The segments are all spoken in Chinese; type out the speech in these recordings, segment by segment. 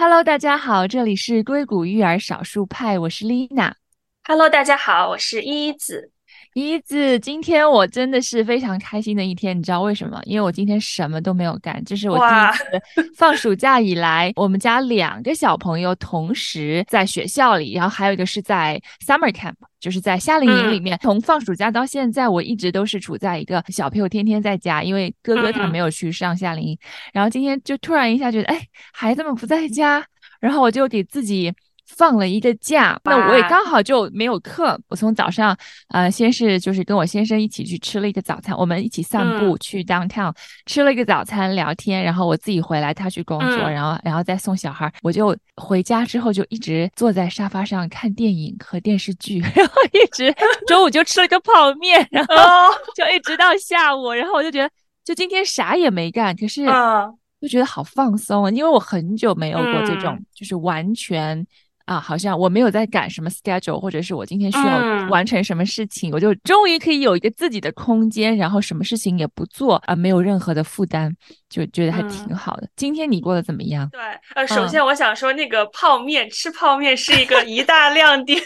Hello，大家好，这里是硅谷育儿少数派，我是丽娜。Hello，大家好，我是依子。依子，今天我真的是非常开心的一天，你知道为什么？因为我今天什么都没有干，这是我第一次放暑假以来，我们家两个小朋友同时在学校里，然后还有一个是在 summer camp，就是在夏令营里面。从放暑假到现在，我一直都是处在一个小朋友天天在家，因为哥哥他没有去上夏令营。然后今天就突然一下觉得，哎，孩子们不在家，然后我就给自己。放了一个假，那我也刚好就没有课。我从早上，呃，先是就是跟我先生一起去吃了一个早餐，我们一起散步去 downtown 吃了一个早餐聊天，然后我自己回来，他去工作，然后然后再送小孩。我就回家之后就一直坐在沙发上看电影和电视剧，然后一直中午就吃了个泡面，然后就一直到下午，然后我就觉得就今天啥也没干，可是就觉得好放松啊，因为我很久没有过这种就是完全。啊，好像我没有在赶什么 schedule，或者是我今天需要完成什么事情，我就终于可以有一个自己的空间，然后什么事情也不做啊，没有任何的负担，就觉得还挺好的。今天你过得怎么样？对，呃，首先我想说，那个泡面吃泡面是一个一大亮点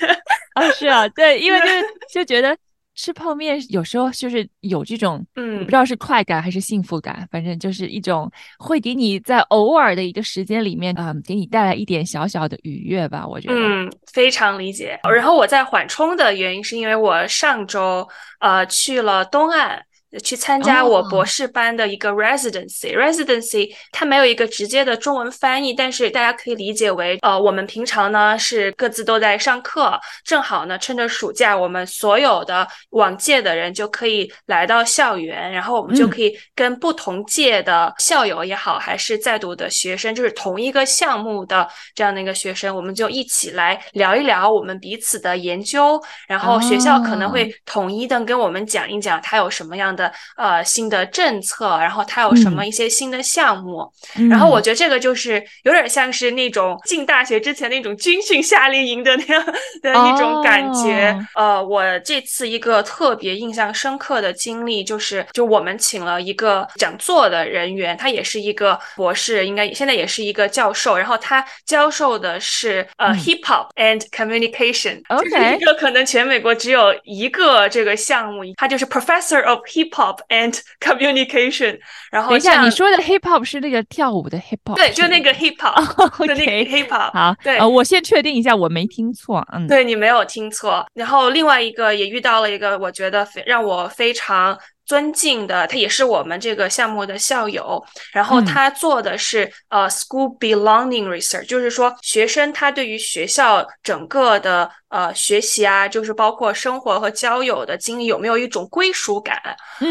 啊，是啊，对，因为就 是就觉得。吃泡面有时候就是有这种，嗯，不知道是快感还是幸福感，反正就是一种会给你在偶尔的一个时间里面，嗯，给你带来一点小小的愉悦吧。我觉得，嗯，非常理解。然后我在缓冲的原因是因为我上周呃去了东岸。去参加我博士班的一个 residency，residency 它没有一个直接的中文翻译，但是大家可以理解为，呃，我们平常呢是各自都在上课，正好呢趁着暑假，我们所有的往届的人就可以来到校园，然后我们就可以跟不同届的校友也好，还是在读的学生，就是同一个项目的这样的一个学生，我们就一起来聊一聊我们彼此的研究，然后学校可能会统一的跟我们讲一讲他有什么样的。呃，新的政策，然后它有什么一些新的项目，然后我觉得这个就是有点像是那种进大学之前那种军训夏令营的那样的一种感觉。呃，我这次一个特别印象深刻的经历就是，就我们请了一个讲座的人员，他也是一个博士，应该现在也是一个教授，然后他教授的是呃 hip hop and communication，OK，一个可能全美国只有一个这个项目，他就是 professor of hip。Hop and communication，然后等一下，你说的 hip hop 是那个跳舞的 hip hop，对，就那个 hip hop，的那个 hip hop。好，对，我先确定一下，我没听错，嗯，对你没有听错。然后另外一个也遇到了一个，我觉得非让我非常。尊敬的，他也是我们这个项目的校友，然后他做的是呃 school belonging research，就是说学生他对于学校整个的呃学习啊，就是包括生活和交友的经历有没有一种归属感，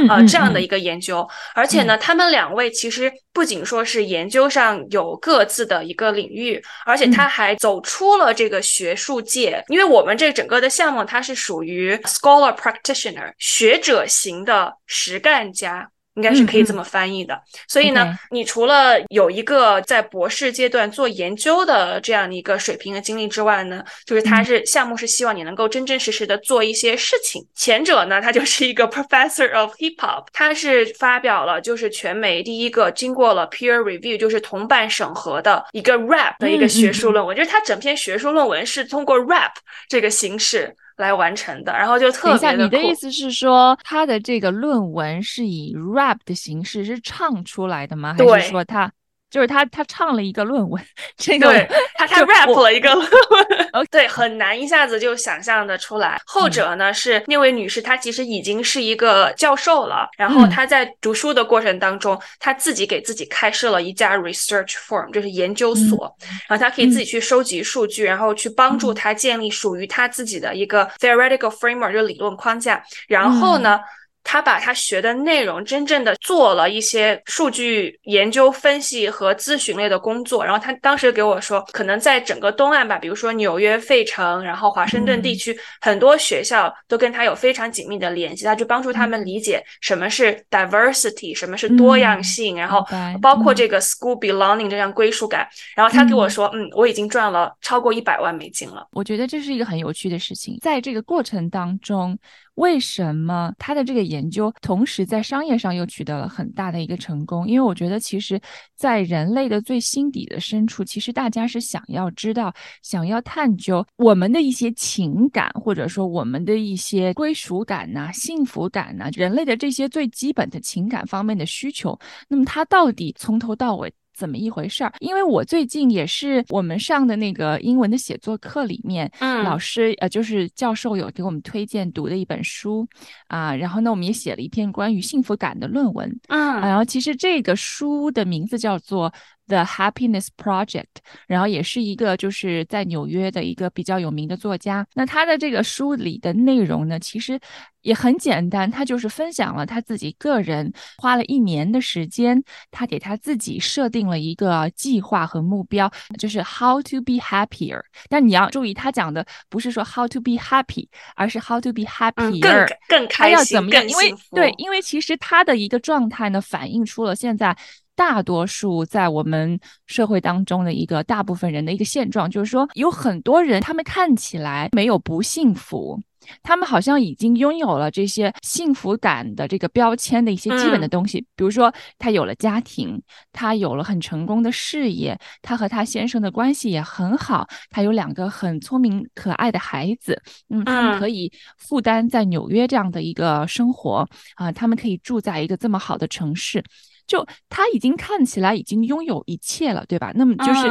啊这样的一个研究。而且呢，他们两位其实不仅说是研究上有各自的一个领域，而且他还走出了这个学术界，因为我们这整个的项目它是属于 scholar practitioner 学者型的。实干家应该是可以这么翻译的，所以呢，你除了有一个在博士阶段做研究的这样的一个水平和经历之外呢，就是他是项目是希望你能够真真实实的做一些事情。前者呢，他就是一个 professor of hip hop，他是发表了就是全美第一个经过了 peer review，就是同伴审核的一个 rap 的一个学术论文，就是他整篇学术论文是通过 rap 这个形式。来完成的，然后就特别的。你的意思是说，他的这个论文是以 rap 的形式是唱出来的吗？还是说他？就是他，他唱了一个论文，这个他 他 rap 了一个论文，对，很难一下子就想象的出来。后者呢是那位女士，她其实已经是一个教授了，然后她在读书的过程当中，她自己给自己开设了一家 research firm，就是研究所，然后她可以自己去收集数据，然后去帮助她建立属于她自己的一个 theoretical framework，就理论框架，然后呢。他把他学的内容真正的做了一些数据研究分析和咨询类的工作，然后他当时给我说，可能在整个东岸吧，比如说纽约、费城，然后华盛顿地区，很多学校都跟他有非常紧密的联系，他就帮助他们理解什么是 diversity，什么是多样性，然后包括这个 school belonging 这样归属感。然后他给我说，嗯，我已经赚了超过一百万美金了。我觉得这是一个很有趣的事情，在这个过程当中，为什么他的这个研究同时在商业上又取得了很大的一个成功？因为我觉得，其实，在人类的最心底的深处，其实大家是想要知道、想要探究我们的一些情感，或者说我们的一些归属感呐、幸福感呐，人类的这些最基本的情感方面的需求。那么，他到底从头到尾？怎么一回事儿？因为我最近也是我们上的那个英文的写作课里面，嗯，老师呃就是教授有给我们推荐读的一本书啊，然后呢我们也写了一篇关于幸福感的论文，嗯，然后其实这个书的名字叫做。The Happiness Project，然后也是一个就是在纽约的一个比较有名的作家。那他的这个书里的内容呢，其实也很简单，他就是分享了他自己个人花了一年的时间，他给他自己设定了一个计划和目标，就是 How to be happier。但你要注意，他讲的不是说 How to be happy，而是 How to be happier，更更开心，因为对，因为其实他的一个状态呢，反映出了现在。大多数在我们社会当中的一个大部分人的一个现状，就是说有很多人，他们看起来没有不幸福，他们好像已经拥有了这些幸福感的这个标签的一些基本的东西，比如说他有了家庭，他有了很成功的事业，他和他先生的关系也很好，他有两个很聪明可爱的孩子，嗯，他们可以负担在纽约这样的一个生活啊，他们可以住在一个这么好的城市。就他已经看起来已经拥有一切了，对吧？那么就是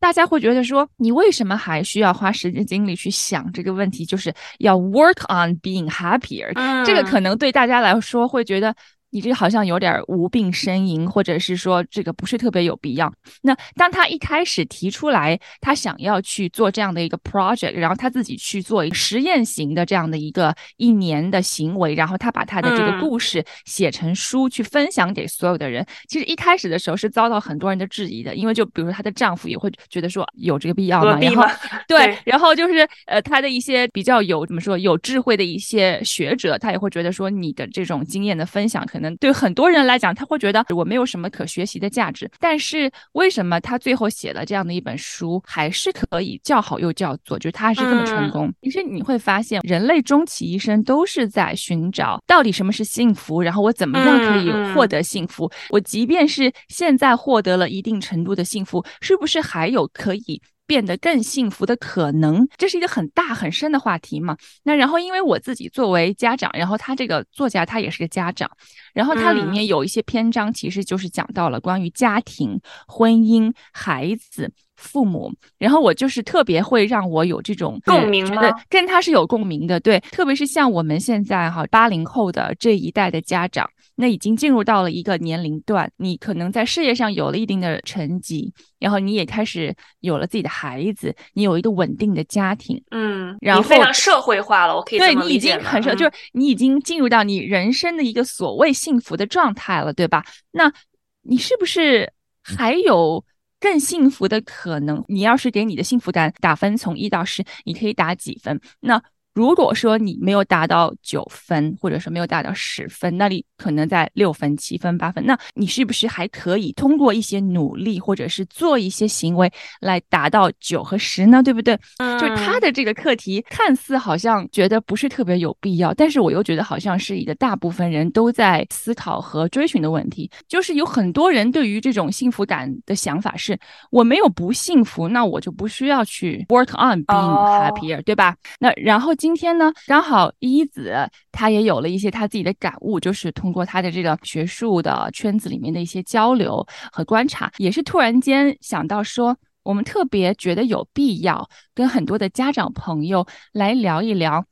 大家会觉得说，你为什么还需要花时间精力去想这个问题？就是要 work on being happier。这个可能对大家来说会觉得。你这个好像有点无病呻吟，或者是说这个不是特别有必要。那当他一开始提出来，他想要去做这样的一个 project，然后他自己去做一个实验型的这样的一个一年的行为，然后他把他的这个故事写成书去分享给所有的人。其实一开始的时候是遭到很多人的质疑的，因为就比如说她的丈夫也会觉得说有这个必要吗？然后 对，然后就是呃他的一些比较有怎么说有智慧的一些学者，他也会觉得说你的这种经验的分享可。可能对很多人来讲，他会觉得我没有什么可学习的价值。但是为什么他最后写了这样的一本书，还是可以叫好又叫座？就是他还是这么成功。其实你会发现，人类终其一生都是在寻找到底什么是幸福，然后我怎么样可以获得幸福？我即便是现在获得了一定程度的幸福，是不是还有可以？变得更幸福的可能，这是一个很大很深的话题嘛？那然后，因为我自己作为家长，然后他这个作家他也是个家长，然后他里面有一些篇章，其实就是讲到了关于家庭、婚姻、孩子、父母，然后我就是特别会让我有这种共鸣觉得？跟他是有共鸣的，对，特别是像我们现在哈八零后的这一代的家长。那已经进入到了一个年龄段，你可能在事业上有了一定的成绩，然后你也开始有了自己的孩子，你有一个稳定的家庭，嗯，然后非常社会化了，我可以对你已经很社，就是你已经进入到你人生的一个所谓幸福的状态了，对吧？那你是不是还有更幸福的可能？你要是给你的幸福感打分，从一到十，你可以打几分？那？如果说你没有达到九分，或者说没有达到十分，那你可能在六分、七分、八分，那你是不是还可以通过一些努力，或者是做一些行为来达到九和十呢？对不对？就是他的这个课题看似好像觉得不是特别有必要，但是我又觉得好像是一个大部分人都在思考和追寻的问题。就是有很多人对于这种幸福感的想法是：我没有不幸福，那我就不需要去 work on being happier，对吧？那然后今今天呢，刚好一子他也有了一些他自己的感悟，就是通过他的这个学术的圈子里面的一些交流和观察，也是突然间想到说，我们特别觉得有必要跟很多的家长朋友来聊一聊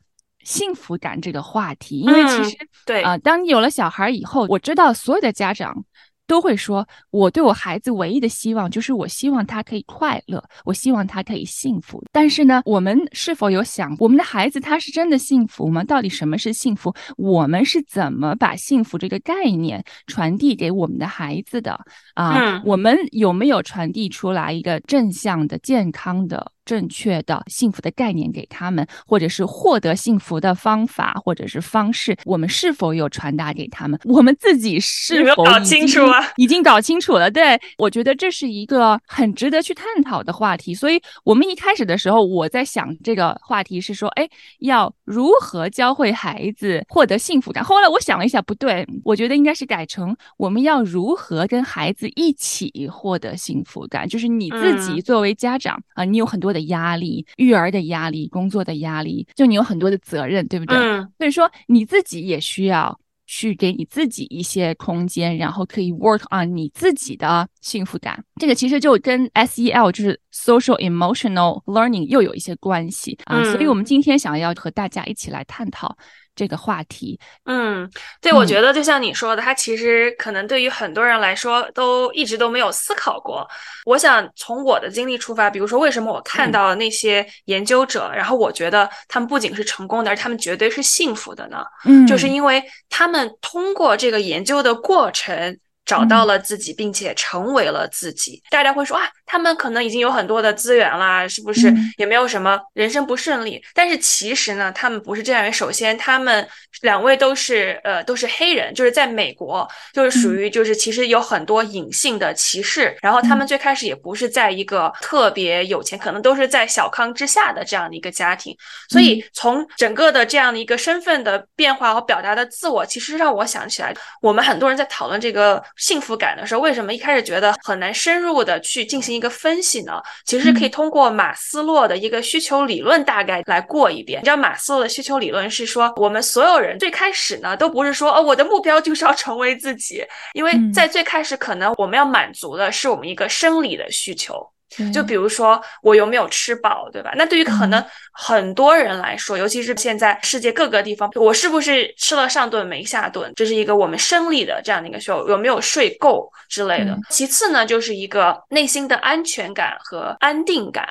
幸福感这个话题，因为其实对啊，当你有了小孩以后，我知道所有的家长。都会说，我对我孩子唯一的希望就是我希望他可以快乐，我希望他可以幸福。但是呢，我们是否有想，我们的孩子他是真的幸福吗？到底什么是幸福？我们是怎么把幸福这个概念传递给我们的孩子的啊？我们有没有传递出来一个正向的、健康的？正确的幸福的概念给他们，或者是获得幸福的方法或者是方式，我们是否有传达给他们？我们自己是否搞清楚啊？已经搞清楚了。对我觉得这是一个很值得去探讨的话题。所以，我们一开始的时候，我在想这个话题是说，哎，要如何教会孩子获得幸福感？后来我想了一下，不对，我觉得应该是改成我们要如何跟孩子一起获得幸福感，就是你自己作为家长啊，你有很多的压力，育儿的压力，工作的压力，就你有很多的责任，对不对？所以说你自己也需要去给你自己一些空间，然后可以 work on 你自己的幸福感。这个其实就跟 SEL 就是 social emotional learning 又有一些关系啊。所以我们今天想要和大家一起来探讨。这个话题，嗯，对，我觉得就像你说的，他其实可能对于很多人来说都一直都没有思考过。我想从我的经历出发，比如说为什么我看到那些研究者，然后我觉得他们不仅是成功的，而他们绝对是幸福的呢？嗯，就是因为他们通过这个研究的过程。找到了自己，并且成为了自己。大家会说啊，他们可能已经有很多的资源啦，是不是？也没有什么人生不顺利。但是其实呢，他们不是这样。首先，他们两位都是呃，都是黑人，就是在美国，就是属于就是其实有很多隐性的歧视。然后他们最开始也不是在一个特别有钱，可能都是在小康之下的这样的一个家庭。所以从整个的这样的一个身份的变化和表达的自我，其实让我想起来，我们很多人在讨论这个。幸福感的时候，为什么一开始觉得很难深入的去进行一个分析呢？其实可以通过马斯洛的一个需求理论大概来过一遍。你知道马斯洛的需求理论是说，我们所有人最开始呢，都不是说哦，我的目标就是要成为自己，因为在最开始可能我们要满足的是我们一个生理的需求。就比如说我有没有吃饱，对吧？那对于可能很多人来说，尤其是现在世界各个地方，我是不是吃了上顿没下顿，这是一个我们生理的这样的一个需求，有没有睡够之类的。其次呢，就是一个内心的安全感和安定感，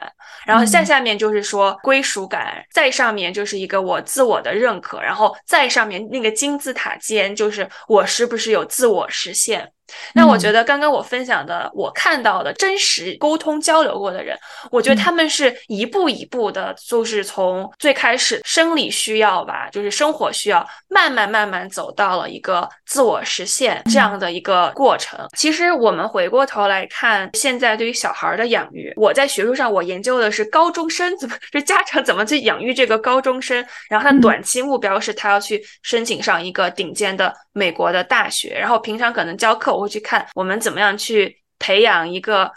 然后再下面就是说归属感，再上面就是一个我自我的认可，然后再上面那个金字塔尖就是我是不是有自我实现。那我觉得刚刚我分享的，我看到的真实沟通交流过的人，我觉得他们是一步一步的，就是从最开始生理需要吧，就是生活需要，慢慢慢慢走到了一个自我实现这样的一个过程。其实我们回过头来看，现在对于小孩的养育，我在学术上我研究的是高中生怎么，就家长怎么去养育这个高中生，然后他短期目标是他要去申请上一个顶尖的美国的大学，然后平常可能教课。我会去看我们怎么样去培养一个。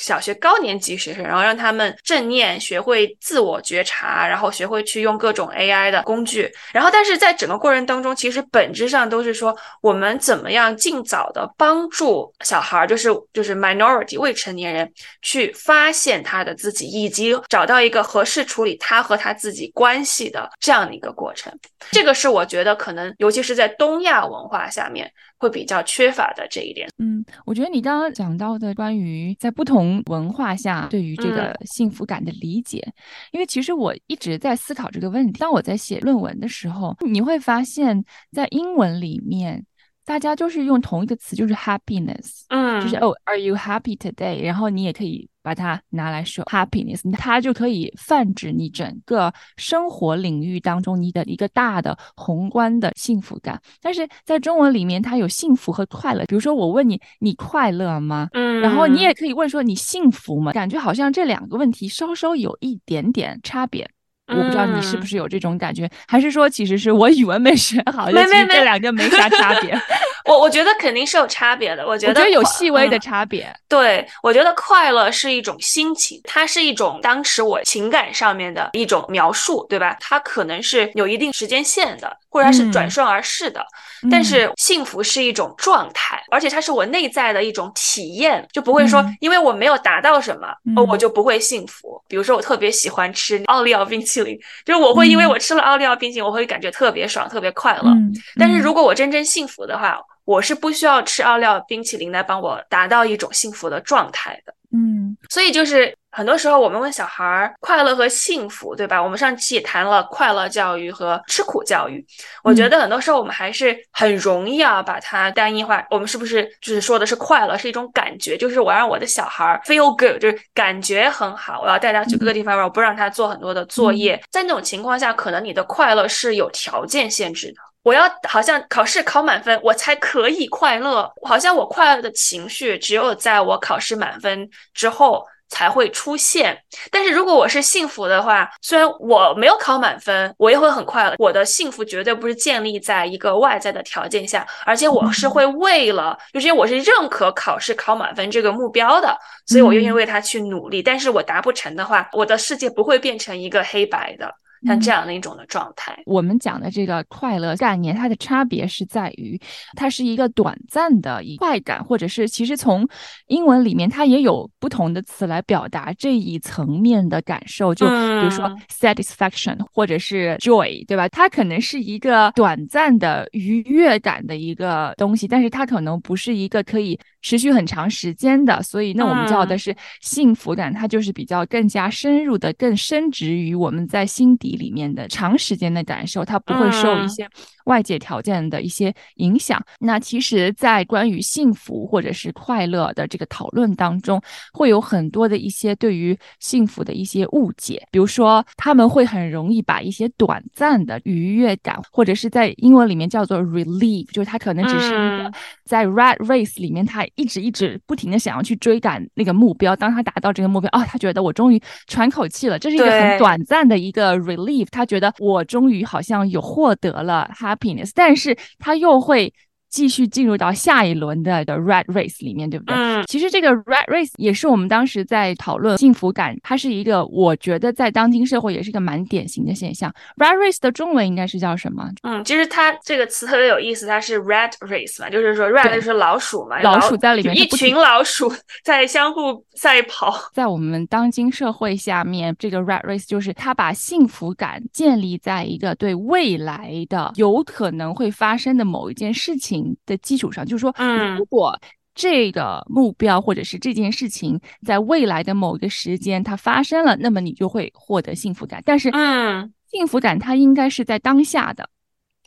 小学高年级学生，然后让他们正念，学会自我觉察，然后学会去用各种 AI 的工具。然后，但是在整个过程当中，其实本质上都是说，我们怎么样尽早的帮助小孩，就是就是 minority 未成年人，去发现他的自己，以及找到一个合适处理他和他自己关系的这样的一个过程。这个是我觉得可能，尤其是在东亚文化下面会比较缺乏的这一点。嗯，我觉得你刚刚讲到的关于在不同文化下对于这个幸福感的理解，因为其实我一直在思考这个问题。当我在写论文的时候，你会发现在英文里面，大家就是用同一个词，就是 happiness，嗯，就是哦，Are you happy today？然后你也可以。把它拿来说 happiness，它就可以泛指你整个生活领域当中你的一个大的宏观的幸福感。但是在中文里面，它有幸福和快乐。比如说，我问你，你快乐吗？嗯，然后你也可以问说，你幸福吗？感觉好像这两个问题稍稍有一点点差别。我不知道你是不是有这种感觉，还是说其实是我语文没学好，没没没，这两个没啥差别。我我觉得肯定是有差别的，我觉得有细微的差别。对，我觉得快乐是一种心情，它是一种当时我情感上面的一种描述，对吧？它可能是有一定时间线的，或者它是转瞬而逝的。但是幸福是一种状态，而且它是我内在的一种体验，就不会说因为我没有达到什么，我就不会幸福。比如说我特别喜欢吃奥利奥冰淇淋，就是我会因为我吃了奥利奥冰淇淋，我会感觉特别爽，特别快乐。但是如果我真正幸福的话，我是不需要吃奥利奥冰淇淋来帮我达到一种幸福的状态的。嗯，所以就是很多时候我们问小孩儿快乐和幸福，对吧？我们上期也谈了快乐教育和吃苦教育。我觉得很多时候我们还是很容易啊把它单一化。我们是不是就是说的是快乐是一种感觉？就是我让我的小孩儿 feel good，就是感觉很好。我要带他去各个地方玩，我不让他做很多的作业。在那种情况下，可能你的快乐是有条件限制的。我要好像考试考满分，我才可以快乐。好像我快乐的情绪只有在我考试满分之后才会出现。但是如果我是幸福的话，虽然我没有考满分，我也会很快乐。我的幸福绝对不是建立在一个外在的条件下，而且我是会为了，就是因为我是认可考试考满分这个目标的，所以我愿意为他去努力。但是我达不成的话，我的世界不会变成一个黑白的。像这样的一种的状态，我们讲的这个快乐概念，它的差别是在于，它是一个短暂的一快感，或者是其实从英文里面它也有不同的词来表达这一层面的感受，就比如说 satisfaction 或者是 joy，对吧？它可能是一个短暂的愉悦感的一个东西，但是它可能不是一个可以持续很长时间的，所以那我们叫的是幸福感，它就是比较更加深入的、更深植于我们在心底。里面的长时间的感受，它不会受一些外界条件的一些影响。那其实，在关于幸福或者是快乐的这个讨论当中，会有很多的一些对于幸福的一些误解。比如说，他们会很容易把一些短暂的愉悦感，或者是在英文里面叫做 relief，就是它可能只是一个在 rat race 里面，他一直一直不停的想要去追赶那个目标。当他达到这个目标，哦，他觉得我终于喘口气了，这是一个很短暂的一个 relief。他觉得我终于好像有获得了 happiness，但是他又会。继续进入到下一轮的的 rat race 里面，对不对？嗯，其实这个 rat race 也是我们当时在讨论幸福感，它是一个我觉得在当今社会也是一个蛮典型的现象。rat race 的中文应该是叫什么？嗯，其实它这个词特别有意思，它是 rat race 嘛，就是说 rat 就是老鼠嘛，老鼠在里面一群老鼠在相互赛跑。在我们当今社会下面，这个 rat race 就是它把幸福感建立在一个对未来的有可能会发生的某一件事情。的基础上，就是说，如果这个目标或者是这件事情在未来的某一个时间它发生了，那么你就会获得幸福感。但是，嗯，幸福感它应该是在当下的，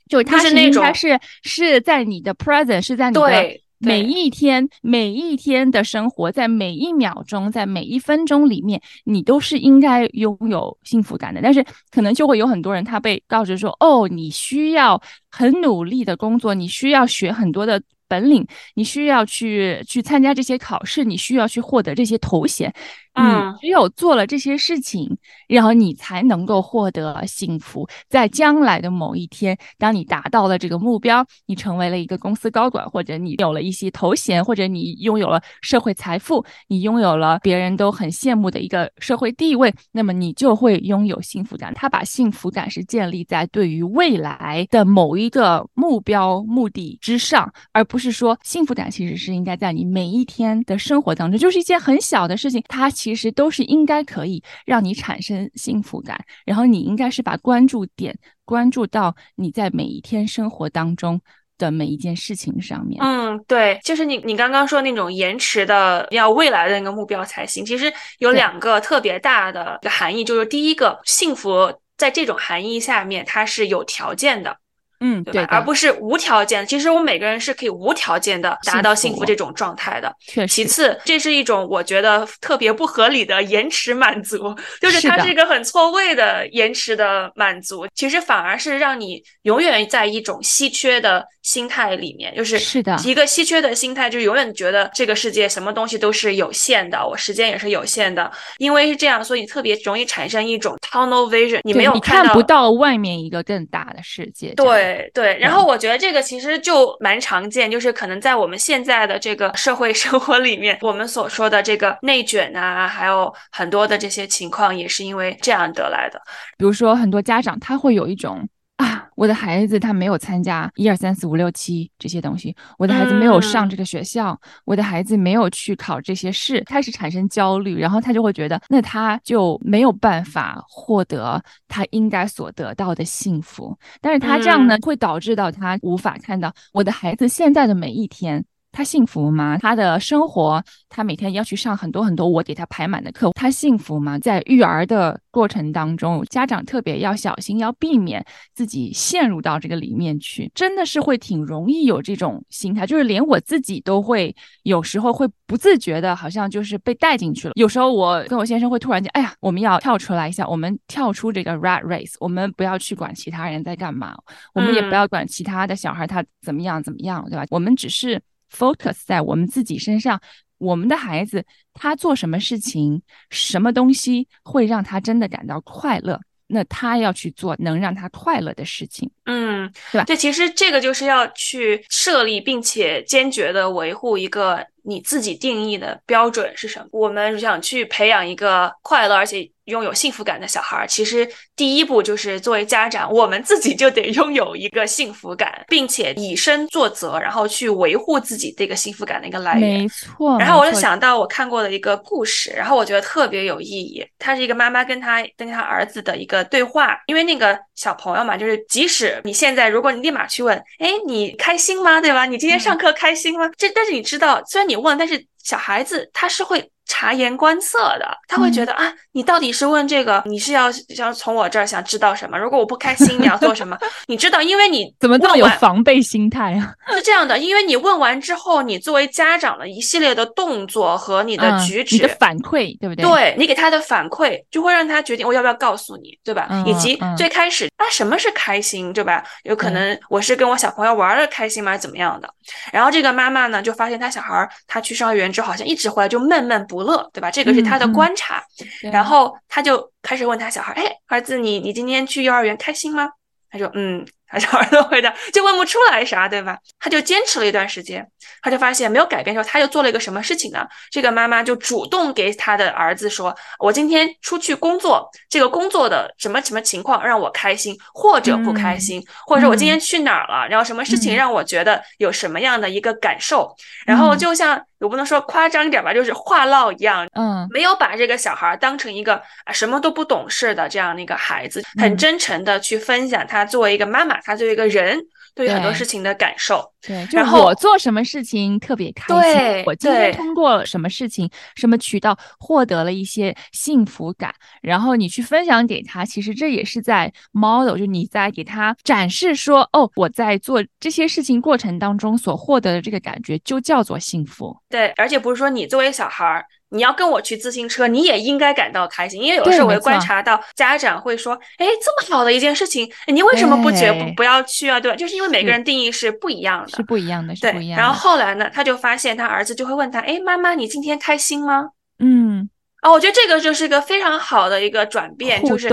就是它是应该是是在你的 present，是在你的每一天每一天的生活，在每一秒钟，在每一分钟里面，你都是应该拥有幸福感的。但是，可能就会有很多人他被告知说，哦，你需要。很努力的工作，你需要学很多的本领，你需要去去参加这些考试，你需要去获得这些头衔。嗯，只有做了这些事情，然后你才能够获得幸福。在将来的某一天，当你达到了这个目标，你成为了一个公司高管，或者你有了一些头衔，或者你拥有了社会财富，你拥有了别人都很羡慕的一个社会地位，那么你就会拥有幸福感。他把幸福感是建立在对于未来的某一个目标目的之上，而不是说幸福感其实是应该在你每一天的生活当中，就是一件很小的事情，它。其实都是应该可以让你产生幸福感，然后你应该是把关注点关注到你在每一天生活当中的每一件事情上面。嗯，对，就是你你刚刚说那种延迟的要未来的那个目标才行。其实有两个特别大的含义，就是第一个，幸福在这种含义下面它是有条件的。嗯，对，而不是无条件。其实我们每个人是可以无条件的达到幸福这种状态的。确其次，这是一种我觉得特别不合理的延迟满足，就是它是一个很错位的延迟的满足。其实反而是让你永远在一种稀缺的心态里面，就是是的一个稀缺的心态，就永远觉得这个世界什么东西都是有限的，我时间也是有限的。因为是这样，所以特别容易产生一种 tunnel vision，你没有看不到外面一个更大的世界。对。对对，然后我觉得这个其实就蛮常见，就是可能在我们现在的这个社会生活里面，我们所说的这个内卷啊，还有很多的这些情况，也是因为这样得来的。比如说，很多家长他会有一种。啊，我的孩子他没有参加一二三四五六七这些东西，我的孩子没有上这个学校，我的孩子没有去考这些试，开始产生焦虑，然后他就会觉得，那他就没有办法获得他应该所得到的幸福。但是他这样呢，会导致到他无法看到我的孩子现在的每一天他幸福吗？他的生活，他每天要去上很多很多我给他排满的课，他幸福吗？在育儿的过程当中，家长特别要小心，要避免自己陷入到这个里面去，真的是会挺容易有这种心态，就是连我自己都会有时候会不自觉的，好像就是被带进去了。有时候我跟我先生会突然间，哎呀，我们要跳出来一下，我们跳出这个 rat race，我们不要去管其他人在干嘛，我们也不要管其他的小孩他怎么样怎么样，对吧？我们只是。Focus 在我们自己身上，我们的孩子他做什么事情，什么东西会让他真的感到快乐，那他要去做能让他快乐的事情，嗯，对吧？对，其实这个就是要去设立并且坚决的维护一个你自己定义的标准是什么。我们想去培养一个快乐而且。拥有幸福感的小孩，其实第一步就是作为家长，我们自己就得拥有一个幸福感，并且以身作则，然后去维护自己这个幸福感的一个来源。没错。然后我就想到我看过的一个故事，然后我觉得特别有意义。他是一个妈妈跟他跟他儿子的一个对话，因为那个小朋友嘛，就是即使你现在如果你立马去问，哎，你开心吗？对吧？你今天上课开心吗？这但是你知道，虽然你问，但是小孩子他是会。察言观色的，他会觉得啊，你到底是问这个，你是要想从我这儿想知道什么？如果我不开心，你要做什么？你知道，因为你怎么这么有防备心态啊？是这样的，因为你问完之后，你作为家长的一系列的动作和你的举止、你的反馈，对不对？对你给他的反馈，就会让他决定我要不要告诉你，对吧？以及最开始啊，什么是开心，对吧？有可能我是跟我小朋友玩的开心吗？怎么样的？然后这个妈妈呢，就发现他小孩他去上幼儿园之后，好像一直回来就闷闷不乐，对吧？这个是他的观察，然后他就开始问他小孩：“哎，儿子，你你今天去幼儿园开心吗？”他说：“嗯。”他小孩的回答就问不出来啥，对吧？他就坚持了一段时间，他就发现没有改变之后，他就做了一个什么事情呢？这个妈妈就主动给他的儿子说：“我今天出去工作，这个工作的什么什么情况让我开心或者不开心，或者说我今天去哪儿了，然后什么事情让我觉得有什么样的一个感受？然后就像我不能说夸张一点吧，就是话唠一样，嗯，没有把这个小孩当成一个啊什么都不懂事的这样的一个孩子，很真诚的去分享他作为一个妈妈。”他作为一个人，对于很多事情的感受，对，就是我做什么事情特别开心，我今天通过什么事情、什么渠道获得了一些幸福感，然后你去分享给他，其实这也是在 model，就你在给他展示说，哦，我在做这些事情过程当中所获得的这个感觉，就叫做幸福。对，而且不是说你作为小孩儿。你要跟我去自行车，你也应该感到开心，因为有的时候我会观察到家长会说：“哎，这么好的一件事情，你为什么不觉不不要去啊？”对吧？就是因为每个人定义是不一样的，是不一样的，是不一样。然后后来呢，他就发现他儿子就会问他：“哎，妈妈，你今天开心吗？”嗯，哦，我觉得这个就是一个非常好的一个转变，就是。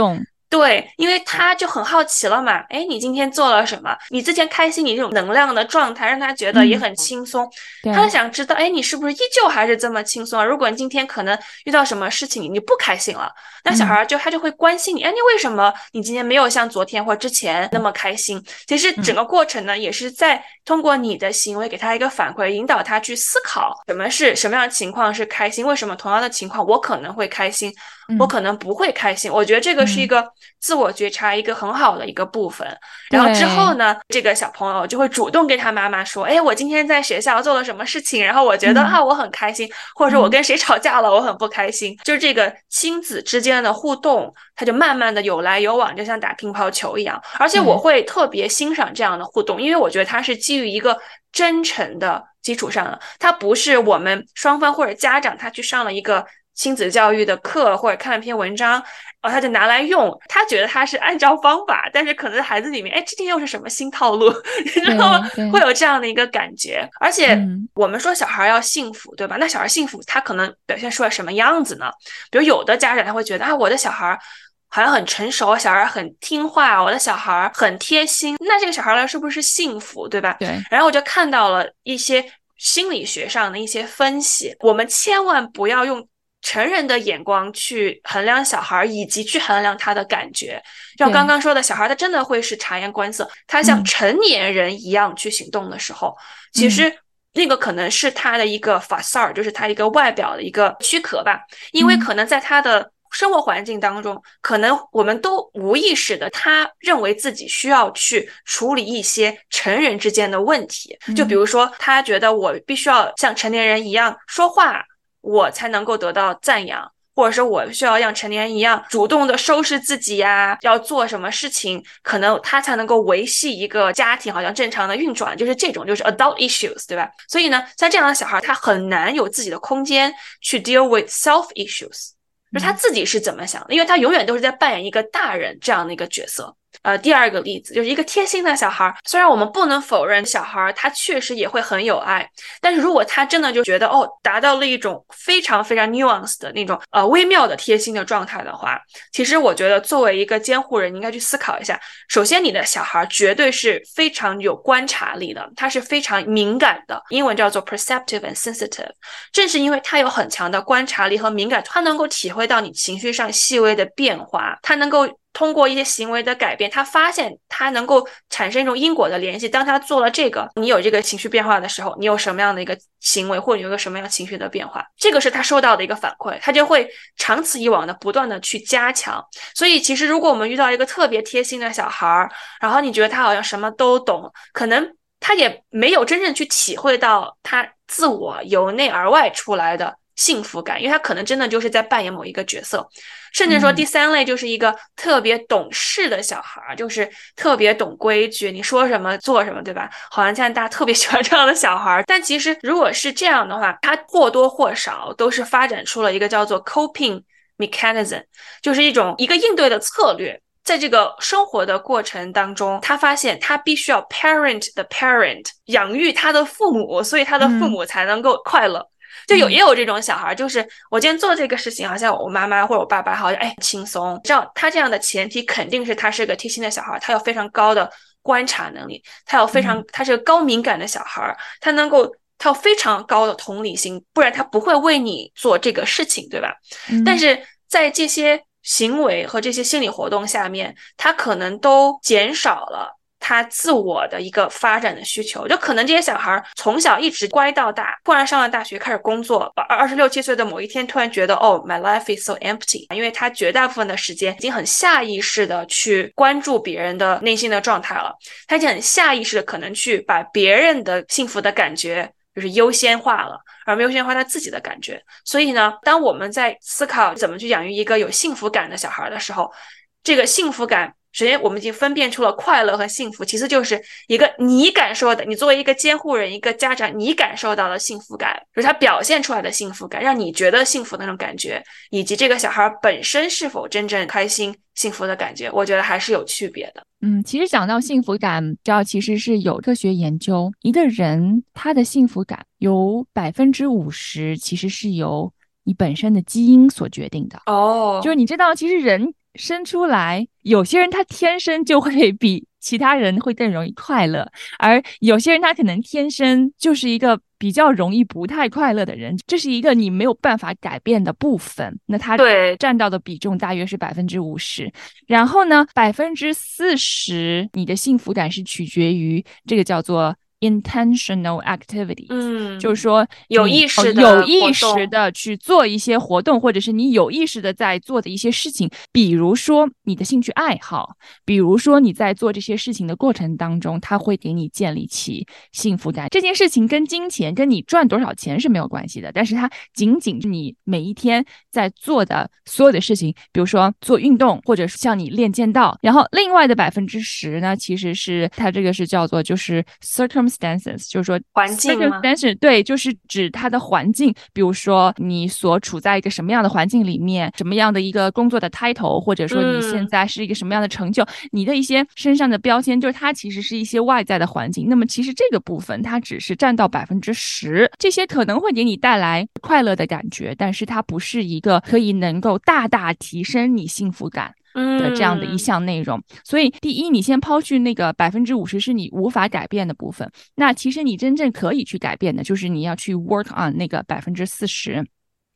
对，因为他就很好奇了嘛，哎，你今天做了什么？你之前开心，你这种能量的状态让他觉得也很轻松，他想知道，哎，你是不是依旧还是这么轻松啊？如果你今天可能遇到什么事情，你不开心了，那小孩就他就会关心你，哎，你为什么你今天没有像昨天或之前那么开心？其实整个过程呢，也是在通过你的行为给他一个反馈，引导他去思考什么是什么样的情况是开心，为什么同样的情况我可能会开心。我可能不会开心，我觉得这个是一个自我觉察一个很好的一个部分。然后之后呢，这个小朋友就会主动跟他妈妈说：“哎，我今天在学校做了什么事情，然后我觉得啊我很开心，或者说我跟谁吵架了，我很不开心。”就是这个亲子之间的互动，他就慢慢的有来有往，就像打乒乓球一样。而且我会特别欣赏这样的互动，因为我觉得它是基于一个真诚的基础上的，它不是我们双方或者家长他去上了一个。亲子教育的课或者看了篇文章，然后他就拿来用，他觉得他是按照方法，但是可能孩子里面，哎，这天又是什么新套路，你知道吗？会有这样的一个感觉。而且我们说小孩要幸福，对吧？那小孩幸福，他可能表现出来什么样子呢？比如有的家长他会觉得啊，我的小孩好像很成熟，小孩很听话，我的小孩很贴心，那这个小孩呢是不是幸福，对吧？对。然后我就看到了一些心理学上的一些分析，我们千万不要用。成人的眼光去衡量小孩，以及去衡量他的感觉，像刚刚说的小孩，他真的会是察言观色。他像成年人一样去行动的时候，其实那个可能是他的一个 facade，就是他一个外表的一个躯壳吧。因为可能在他的生活环境当中，可能我们都无意识的，他认为自己需要去处理一些成人之间的问题，就比如说，他觉得我必须要像成年人一样说话，我才能够得到赞扬。或者说，我需要像成年人一样主动的收拾自己呀，要做什么事情，可能他才能够维系一个家庭好像正常的运转，就是这种就是 adult issues，对吧？所以呢，像这样的小孩，他很难有自己的空间去 deal with self issues，就他自己是怎么想的，因为他永远都是在扮演一个大人这样的一个角色。呃，第二个例子就是一个贴心的小孩儿。虽然我们不能否认小孩儿他确实也会很有爱，但是如果他真的就觉得哦，达到了一种非常非常 nuance 的那种呃微妙的贴心的状态的话，其实我觉得作为一个监护人，你应该去思考一下。首先，你的小孩绝对是非常有观察力的，他是非常敏感的，英文叫做 perceptive and sensitive。正是因为他有很强的观察力和敏感，他能够体会到你情绪上细微的变化，他能够。通过一些行为的改变，他发现他能够产生一种因果的联系。当他做了这个，你有这个情绪变化的时候，你有什么样的一个行为，或者有个什么样情绪的变化，这个是他收到的一个反馈，他就会长此以往的不断的去加强。所以，其实如果我们遇到一个特别贴心的小孩儿，然后你觉得他好像什么都懂，可能他也没有真正去体会到他自我由内而外出来的。幸福感，因为他可能真的就是在扮演某一个角色，甚至说第三类就是一个特别懂事的小孩，就是特别懂规矩，你说什么做什么，对吧？好像现在大家特别喜欢这样的小孩。但其实如果是这样的话，他或多或少都是发展出了一个叫做 coping mechanism，就是一种一个应对的策略。在这个生活的过程当中，他发现他必须要 parent the parent，养育他的父母，所以他的父母才能够快乐。就有也有这种小孩，就是我今天做这个事情，好像我妈妈或者我爸爸好像哎轻松。这样他这样的前提肯定是他是个贴心的小孩，他有非常高的观察能力，他有非常他是个高敏感的小孩，他能够他有非常高的同理心，不然他不会为你做这个事情，对吧？但是在这些行为和这些心理活动下面，他可能都减少了。他自我的一个发展的需求，就可能这些小孩从小一直乖到大，突然上了大学开始工作，二二十六七岁的某一天突然觉得，哦，my life is so empty，因为他绝大部分的时间已经很下意识的去关注别人的内心的状态了，他已经很下意识的可能去把别人的幸福的感觉就是优先化了，而没有优先化他自己的感觉。所以呢，当我们在思考怎么去养育一个有幸福感的小孩的时候，这个幸福感。首先，我们已经分辨出了快乐和幸福。其次，就是一个你感受的，你作为一个监护人、一个家长，你感受到的幸福感，就是他表现出来的幸福感，让你觉得幸福的那种感觉，以及这个小孩本身是否真正开心、幸福的感觉，我觉得还是有区别的。嗯，其实讲到幸福感，知道其实是有科学研究，一个人他的幸福感有百分之五十其实是由你本身的基因所决定的。哦，就是你知道，其实人。生出来，有些人他天生就会比其他人会更容易快乐，而有些人他可能天生就是一个比较容易不太快乐的人，这是一个你没有办法改变的部分。那他对占到的比重大约是百分之五十，然后呢，百分之四十你的幸福感是取决于这个叫做。Intentional activity，嗯，就是说有意识的、有意识的去做一些活动，或者是你有意识的在做的一些事情，比如说你的兴趣爱好，比如说你在做这些事情的过程当中，它会给你建立起幸福感。这件事情跟金钱、跟你赚多少钱是没有关系的，但是它仅仅是你每一天在做的所有的事情，比如说做运动，或者是像你练剑道。然后另外的百分之十呢，其实是它这个是叫做就是 circum。Circumstances 就是说环境吗？对，就是指它的环境，比如说你所处在一个什么样的环境里面，什么样的一个工作的 title，或者说你现在是一个什么样的成就，你的一些身上的标签，就是它其实是一些外在的环境。那么其实这个部分它只是占到百分之十，这些可能会给你带来快乐的感觉，但是它不是一个可以能够大大提升你幸福感。的这样的一项内容，所以第一，你先抛去那个百分之五十是你无法改变的部分，那其实你真正可以去改变的，就是你要去 work on 那个百分之四十。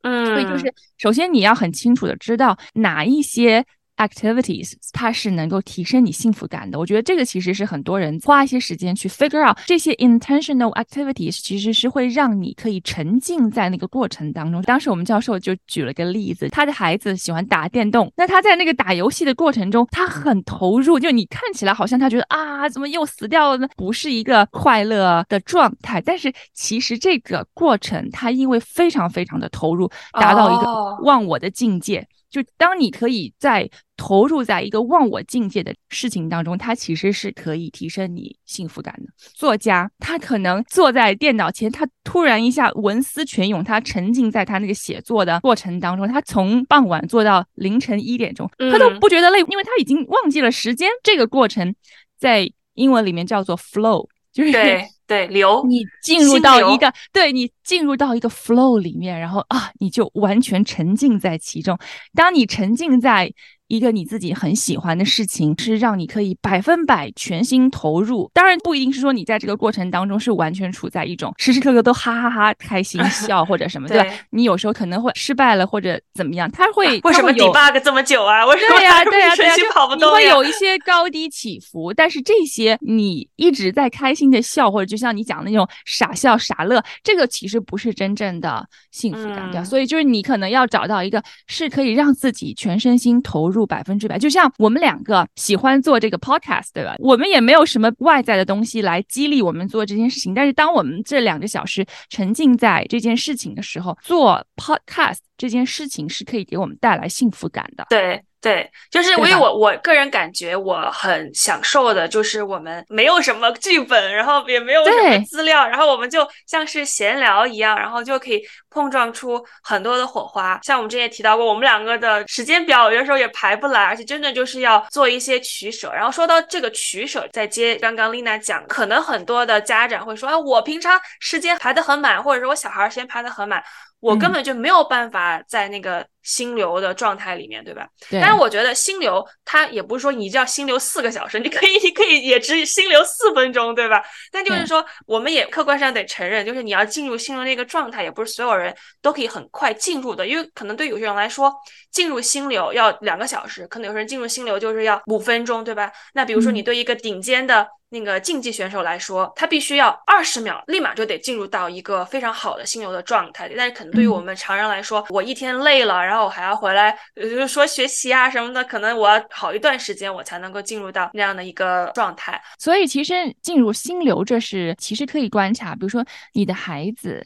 嗯，所以就是首先你要很清楚的知道哪一些 activities，它是能够提升你幸福感的。我觉得这个其实是很多人花一些时间去 figure out 这些 intentional activities，其实是会让你可以沉浸在那个过程当中。当时我们教授就举了个例子，他的孩子喜欢打电动，那他在那个打游戏的过程中，他很投入，就你看起来好像他觉得啊，怎么又死掉了呢？不是一个快乐的状态，但是其实这个过程他因为非常非常的投入，达到一个忘我的境界。就当你可以在投入在一个忘我境界的事情当中，它其实是可以提升你幸福感的。作家他可能坐在电脑前，他突然一下文思泉涌，他沉浸在他那个写作的过程当中，他从傍晚做到凌晨一点钟，他都不觉得累，因为他已经忘记了时间。这个过程在英文里面叫做 flow，就是。对 对，流你进入到一个，对你进入到一个 flow 里面，然后啊，你就完全沉浸在其中。当你沉浸在。一个你自己很喜欢的事情，是让你可以百分百全心投入。当然，不一定是说你在这个过程当中是完全处在一种时时刻刻都哈哈哈开心 笑或者什么，对吧？你有时候可能会失败了或者怎么样，他会为什么 debug 这么久啊？为什么对呀对呀对呀，你会有一些高低起伏，但是这些你一直在开心的笑，或者就像你讲的那种傻笑傻乐，这个其实不是真正的幸福感，对所以就是你可能要找到一个是可以让自己全身心投入。百分之百，就像我们两个喜欢做这个 podcast，对吧？我们也没有什么外在的东西来激励我们做这件事情。但是，当我们这两个小时沉浸在这件事情的时候，做 podcast 这件事情是可以给我们带来幸福感的。对。对，就是因为我我个人感觉我很享受的，就是我们没有什么剧本，然后也没有什么资料，然后我们就像是闲聊一样，然后就可以碰撞出很多的火花。像我们之前提到过，我们两个的时间表有的时候也排不来，而且真的就是要做一些取舍。然后说到这个取舍，再接刚刚丽娜讲，可能很多的家长会说啊，我平常时间排得很满，或者说我小孩时间排得很满。我根本就没有办法在那个心流的状态里面，对吧？对。但是我觉得心流它也不是说你就要心流四个小时，你可以，你可以也只心流四分钟，对吧？但就是说，我们也客观上得承认，就是你要进入心流那个状态，也不是所有人都可以很快进入的，因为可能对有些人来说，进入心流要两个小时，可能有些人进入心流就是要五分钟，对吧？那比如说你对一个顶尖的。那个竞技选手来说，他必须要二十秒，立马就得进入到一个非常好的心流的状态。但是可能对于我们常人来说，我一天累了，然后我还要回来，就是说学习啊什么的，可能我要好一段时间，我才能够进入到那样的一个状态。所以其实进入心流，这是其实可以观察，比如说你的孩子，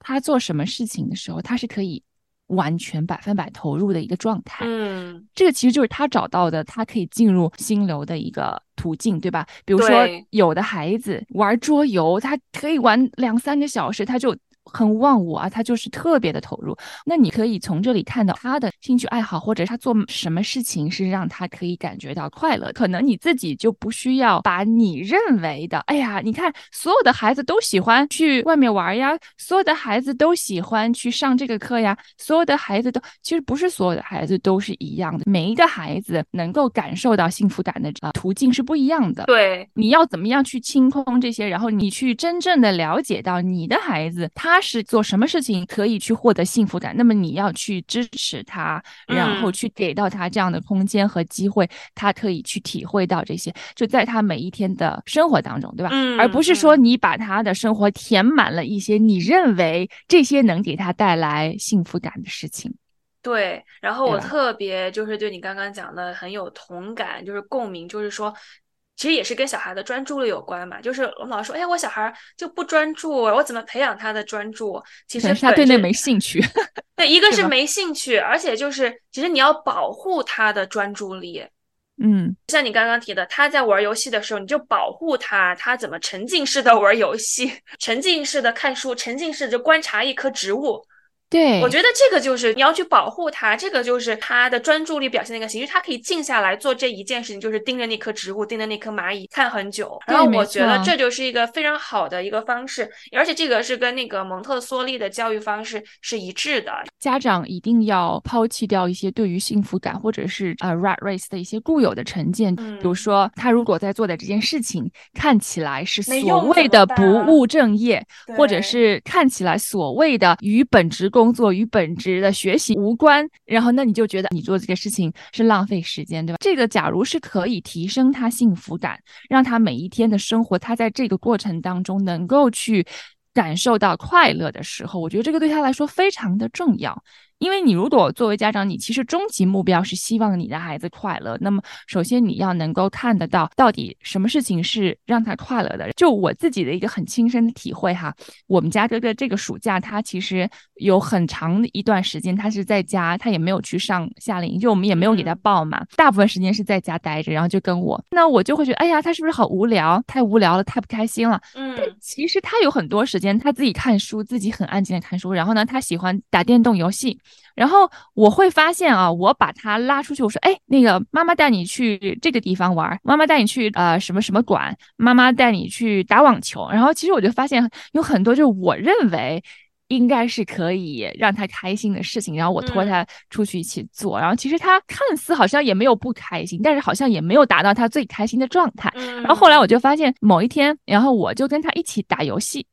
他做什么事情的时候，他是可以。完全百分百投入的一个状态，嗯，这个其实就是他找到的，他可以进入心流的一个途径，对吧？比如说，有的孩子玩桌游，他可以玩两三个小时，他就。很忘我啊，他就是特别的投入。那你可以从这里看到他的兴趣爱好，或者他做什么事情是让他可以感觉到快乐。可能你自己就不需要把你认为的，哎呀，你看所有的孩子都喜欢去外面玩呀，所有的孩子都喜欢去上这个课呀，所有的孩子都其实不是所有的孩子都是一样的。每一个孩子能够感受到幸福感的啊途径是不一样的。对，你要怎么样去清空这些，然后你去真正的了解到你的孩子他。他是做什么事情可以去获得幸福感？那么你要去支持他，然后去给到他这样的空间和机会，他可以去体会到这些，就在他每一天的生活当中，对吧？嗯，而不是说你把他的生活填满了一些你认为这些能给他带来幸福感的事情。对，然后我特别就是对你刚刚讲的很有同感，就是共鸣，就是说。其实也是跟小孩的专注力有关嘛，就是我们老说，哎，我小孩就不专注，我怎么培养他的专注？其实他对那没兴趣。对，一个 是没兴趣，而且就是其实你要保护他的专注力。嗯，像你刚刚提的，他在玩游戏的时候，你就保护他，他怎么沉浸式的玩游戏，沉浸式的看书，沉浸式就观察一棵植物。对，我觉得这个就是你要去保护他，这个就是他的专注力表现的一个形式。他可以静下来做这一件事情，就是盯着那棵植物，盯着那颗蚂蚁看很久。然后我觉得这就是一个非常好的一个方式，而且这个是跟那个蒙特梭利的教育方式是一致的。家长一定要抛弃掉一些对于幸福感或者是呃 rat race 的一些固有的成见，比如说他如果在做的这件事情看起来是所谓的不务正业，或者是看起来所谓的与本职。工作与本职的学习无关，然后那你就觉得你做这个事情是浪费时间，对吧？这个假如是可以提升他幸福感，让他每一天的生活，他在这个过程当中能够去感受到快乐的时候，我觉得这个对他来说非常的重要。因为你如果作为家长，你其实终极目标是希望你的孩子快乐。那么，首先你要能够看得到，到底什么事情是让他快乐的。就我自己的一个很亲身的体会哈，我们家哥哥这个暑假，他其实有很长的一段时间，他是在家，他也没有去上夏令营，就我们也没有给他报嘛，大部分时间是在家待着，然后就跟我。那我就会觉得，哎呀，他是不是好无聊？太无聊了，太不开心了。嗯。但其实他有很多时间，他自己看书，自己很安静的看书。然后呢，他喜欢打电动游戏。然后我会发现啊，我把他拉出去，我说，哎，那个妈妈带你去这个地方玩，妈妈带你去呃什么什么馆，妈妈带你去打网球。然后其实我就发现有很多就是我认为应该是可以让他开心的事情，然后我拖他出去一起做。然后其实他看似好像也没有不开心，但是好像也没有达到他最开心的状态。然后后来我就发现某一天，然后我就跟他一起打游戏。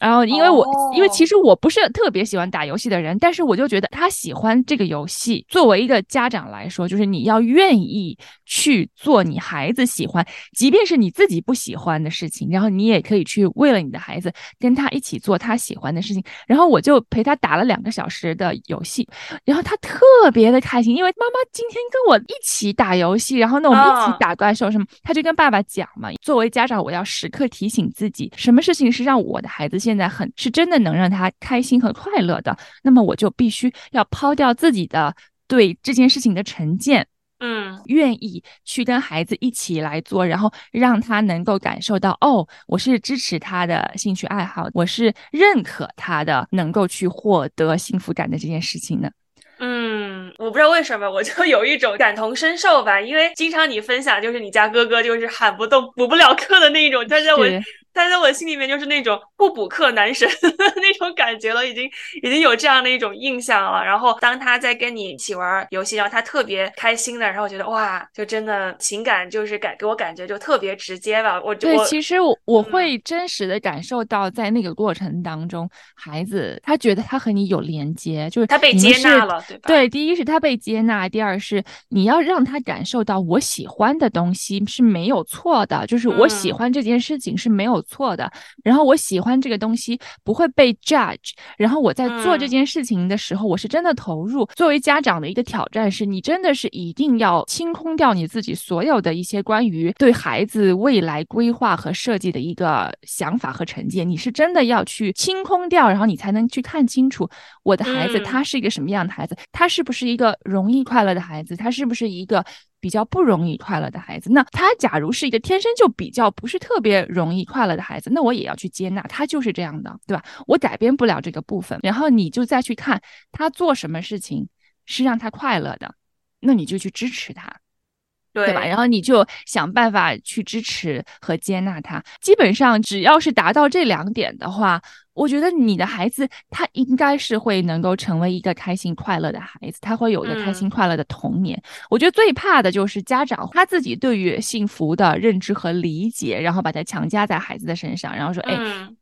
然后，因为我因为其实我不是特别喜欢打游戏的人，但是我就觉得他喜欢这个游戏。作为一个家长来说，就是你要愿意去做你孩子喜欢，即便是你自己不喜欢的事情，然后你也可以去为了你的孩子跟他一起做他喜欢的事情。然后我就陪他打了两个小时的游戏，然后他特别的开心，因为妈妈今天跟我一起打游戏，然后呢我们一起打怪兽什么，他就跟爸爸讲嘛。作为家长，我要时刻提醒自己，什么事情是让我的孩子。现在很是真的能让他开心和快乐的，那么我就必须要抛掉自己的对这件事情的成见，嗯，愿意去跟孩子一起来做，然后让他能够感受到，哦，我是支持他的兴趣爱好，我是认可他的能够去获得幸福感的这件事情的。嗯，我不知道为什么，我就有一种感同身受吧，因为经常你分享就是你家哥哥就是喊不动、补不了课的那一种，但是我。他在我心里面就是那种不补课男神 那种感觉了，已经已经有这样的一种印象了。然后当他在跟你一起玩游戏，然后他特别开心的，然后我觉得哇，就真的情感就是感给我感觉就特别直接吧。我对，其实我我会真实的感受到，在那个过程当中，孩子他觉得他和你有连接，就是他被接纳了，对吧？对，第一是他被接纳，第二是你要让他感受到我喜欢的东西是没有错的，就是我喜欢这件事情是没有。错的，然后我喜欢这个东西不会被 judge，然后我在做这件事情的时候，我是真的投入。作为家长的一个挑战是，你真的是一定要清空掉你自己所有的一些关于对孩子未来规划和设计的一个想法和成见，你是真的要去清空掉，然后你才能去看清楚我的孩子他是一个什么样的孩子，他是不是一个容易快乐的孩子，他是不是一个。比较不容易快乐的孩子，那他假如是一个天生就比较不是特别容易快乐的孩子，那我也要去接纳他就是这样的，对吧？我改变不了这个部分，然后你就再去看他做什么事情是让他快乐的，那你就去支持他，对吧？然后你就想办法去支持和接纳他。基本上只要是达到这两点的话。我觉得你的孩子他应该是会能够成为一个开心快乐的孩子，他会有一个开心快乐的童年。我觉得最怕的就是家长他自己对于幸福的认知和理解，然后把它强加在孩子的身上，然后说：“哎，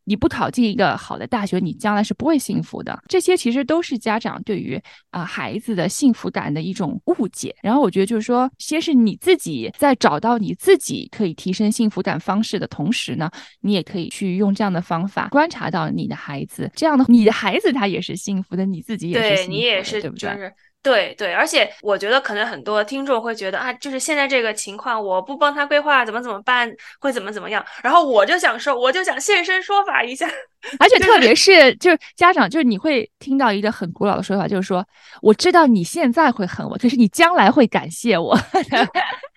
你不考进一个好的大学，你将来是不会幸福的。”这些其实都是家长对于啊孩子的幸福感的一种误解。然后我觉得就是说，先是你自己在找到你自己可以提升幸福感方式的同时呢，你也可以去用这样的方法观察到你。的孩子这样的，你的孩子他也是幸福的，你自己也是幸福的，你也是，对不对？对对，而且我觉得可能很多听众会觉得啊，就是现在这个情况，我不帮他规划怎么怎么办，会怎么怎么样？然后我就想说，我就想现身说法一下，而且 特别是就是家长，就是你会听到一个很古老的说法，就是说，我知道你现在会恨我，可是你将来会感谢我。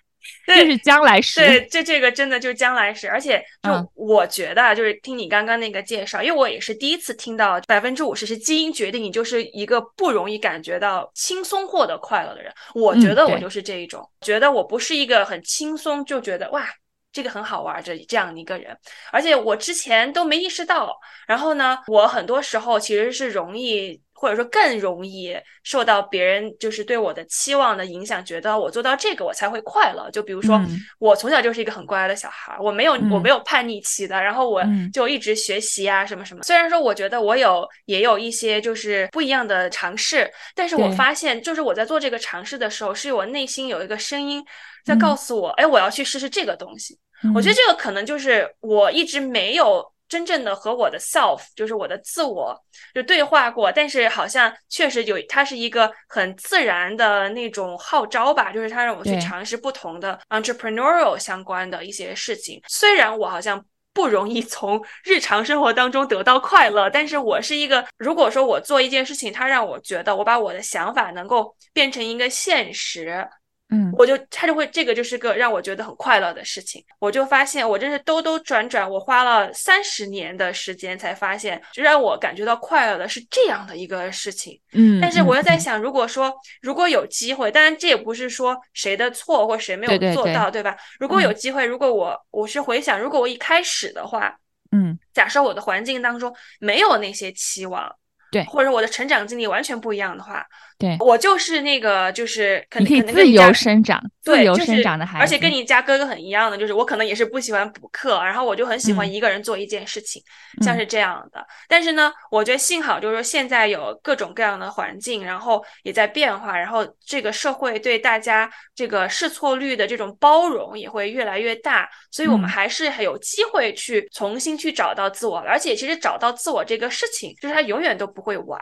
这是将来时，对，这这个真的就是将来时，而且就我觉得，就是听你刚刚那个介绍，因为我也是第一次听到百分之五十是基因决定你就是一个不容易感觉到轻松获得快乐的人。我觉得我就是这一种，觉得我不是一个很轻松就觉得哇。这个很好玩，这这样一个人，而且我之前都没意识到。然后呢，我很多时候其实是容易或者说更容易受到别人就是对我的期望的影响，觉得我做到这个我才会快乐。就比如说，我从小就是一个很乖的小孩，我没有我没有叛逆期的，然后我就一直学习啊什么什么。虽然说我觉得我有也有一些就是不一样的尝试，但是我发现就是我在做这个尝试的时候，是我内心有一个声音在告诉我，哎，我要去试试这个东西。我觉得这个可能就是我一直没有。真正的和我的 self 就是我的自我就对话过，但是好像确实有，它是一个很自然的那种号召吧，就是它让我去尝试不同的 entrepreneurial 相关的一些事情。虽然我好像不容易从日常生活当中得到快乐，但是我是一个，如果说我做一件事情，它让我觉得我把我的想法能够变成一个现实。嗯，我就他就会这个就是个让我觉得很快乐的事情。我就发现我真是兜兜转转，我花了三十年的时间才发现，就让我感觉到快乐的是这样的一个事情。嗯，但是我又在想，如果说如果有机会，当然这也不是说谁的错或谁没有做到，对吧？如果有机会，如果我我是回想，如果我一开始的话，嗯，假设我的环境当中没有那些期望，对，或者我的成长经历完全不一样的话。对我就是那个，就是肯定可以自由生长、自由生长的孩子，而且跟你家哥哥很一样的，就是我可能也是不喜欢补课，然后我就很喜欢一个人做一件事情，像是这样的。但是呢，我觉得幸好就是说现在有各种各样的环境，然后也在变化，然后这个社会对大家这个试错率的这种包容也会越来越大，所以我们还是有机会去重新去找到自我，而且其实找到自我这个事情，就是它永远都不会晚。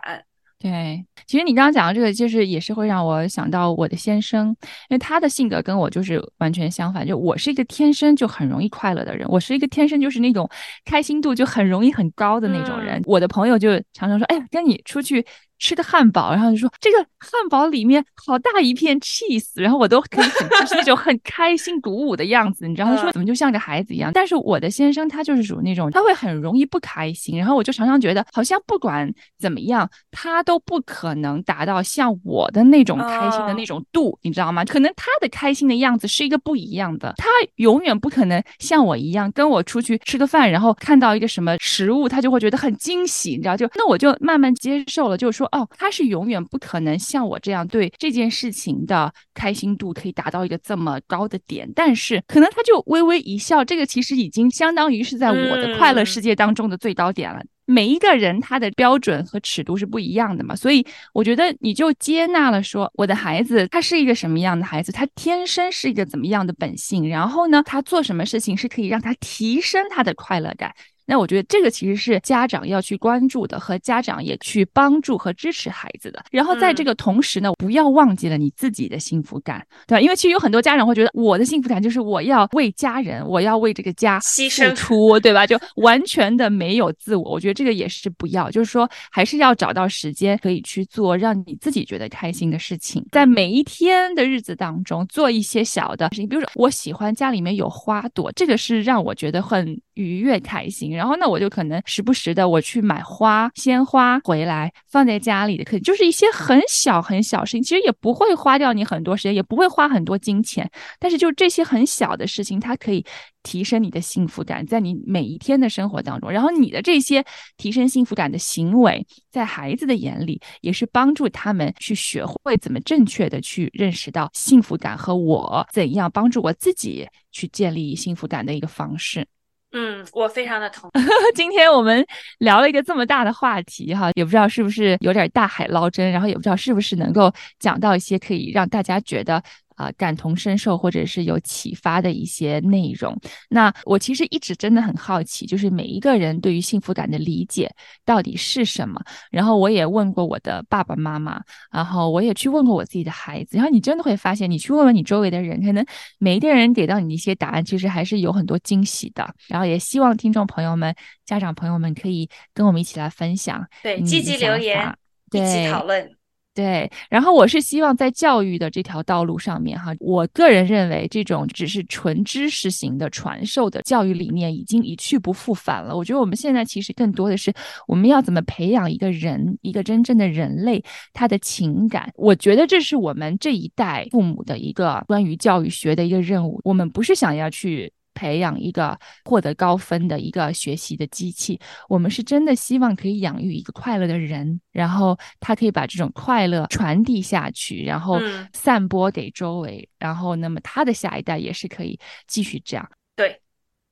对，其实你刚刚讲的这个，就是也是会让我想到我的先生，因为他的性格跟我就是完全相反。就我是一个天生就很容易快乐的人，我是一个天生就是那种开心度就很容易很高的那种人。我的朋友就常常说：“哎呀，跟你出去。”吃的汉堡，然后就说这个汉堡里面好大一片 cheese，然后我都可以很就是那种很开心鼓舞的样子，你知道他说怎么就像个孩子一样？但是我的先生他就是属于那种他会很容易不开心，然后我就常常觉得好像不管怎么样，他都不可能达到像我的那种开心的那种度，你知道吗？可能他的开心的样子是一个不一样的，他永远不可能像我一样跟我出去吃个饭，然后看到一个什么食物，他就会觉得很惊喜，你知道就那我就慢慢接受了，就是说。哦，他是永远不可能像我这样对这件事情的开心度可以达到一个这么高的点，但是可能他就微微一笑，这个其实已经相当于是在我的快乐世界当中的最高点了。每一个人他的标准和尺度是不一样的嘛，所以我觉得你就接纳了，说我的孩子他是一个什么样的孩子，他天生是一个怎么样的本性，然后呢，他做什么事情是可以让他提升他的快乐感。那我觉得这个其实是家长要去关注的，和家长也去帮助和支持孩子的。然后在这个同时呢，不要忘记了你自己的幸福感，对吧？因为其实有很多家长会觉得，我的幸福感就是我要为家人，我要为这个家付出，对吧？就完全的没有自我。我觉得这个也是不要，就是说还是要找到时间可以去做让你自己觉得开心的事情，在每一天的日子当中做一些小的事情，比如说我喜欢家里面有花朵，这个是让我觉得很愉悦开心。然后，那我就可能时不时的我去买花、鲜花回来放在家里的，可就是一些很小很小事情，其实也不会花掉你很多时间，也不会花很多金钱，但是就这些很小的事情，它可以提升你的幸福感，在你每一天的生活当中。然后你的这些提升幸福感的行为，在孩子的眼里，也是帮助他们去学会怎么正确的去认识到幸福感和我怎样帮助我自己去建立幸福感的一个方式。嗯，我非常的同。今天我们聊了一个这么大的话题哈，也不知道是不是有点大海捞针，然后也不知道是不是能够讲到一些可以让大家觉得。啊，感同身受或者是有启发的一些内容。那我其实一直真的很好奇，就是每一个人对于幸福感的理解到底是什么。然后我也问过我的爸爸妈妈，然后我也去问过我自己的孩子。然后你真的会发现，你去问问你周围的人，可能每一个人给到你的一些答案，其实还是有很多惊喜的。然后也希望听众朋友们、家长朋友们可以跟我们一起来分享，对，积极留言，一起讨论。对，然后我是希望在教育的这条道路上面，哈，我个人认为这种只是纯知识型的传授的教育理念已经一去不复返了。我觉得我们现在其实更多的是我们要怎么培养一个人，一个真正的人类他的情感。我觉得这是我们这一代父母的一个关于教育学的一个任务。我们不是想要去。培养一个获得高分的一个学习的机器，我们是真的希望可以养育一个快乐的人，然后他可以把这种快乐传递下去，然后散播给周围，然后那么他的下一代也是可以继续这样。对，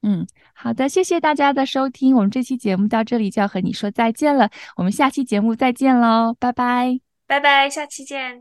嗯，好的，谢谢大家的收听，我们这期节目到这里就要和你说再见了，我们下期节目再见喽，拜拜，拜拜，下期见。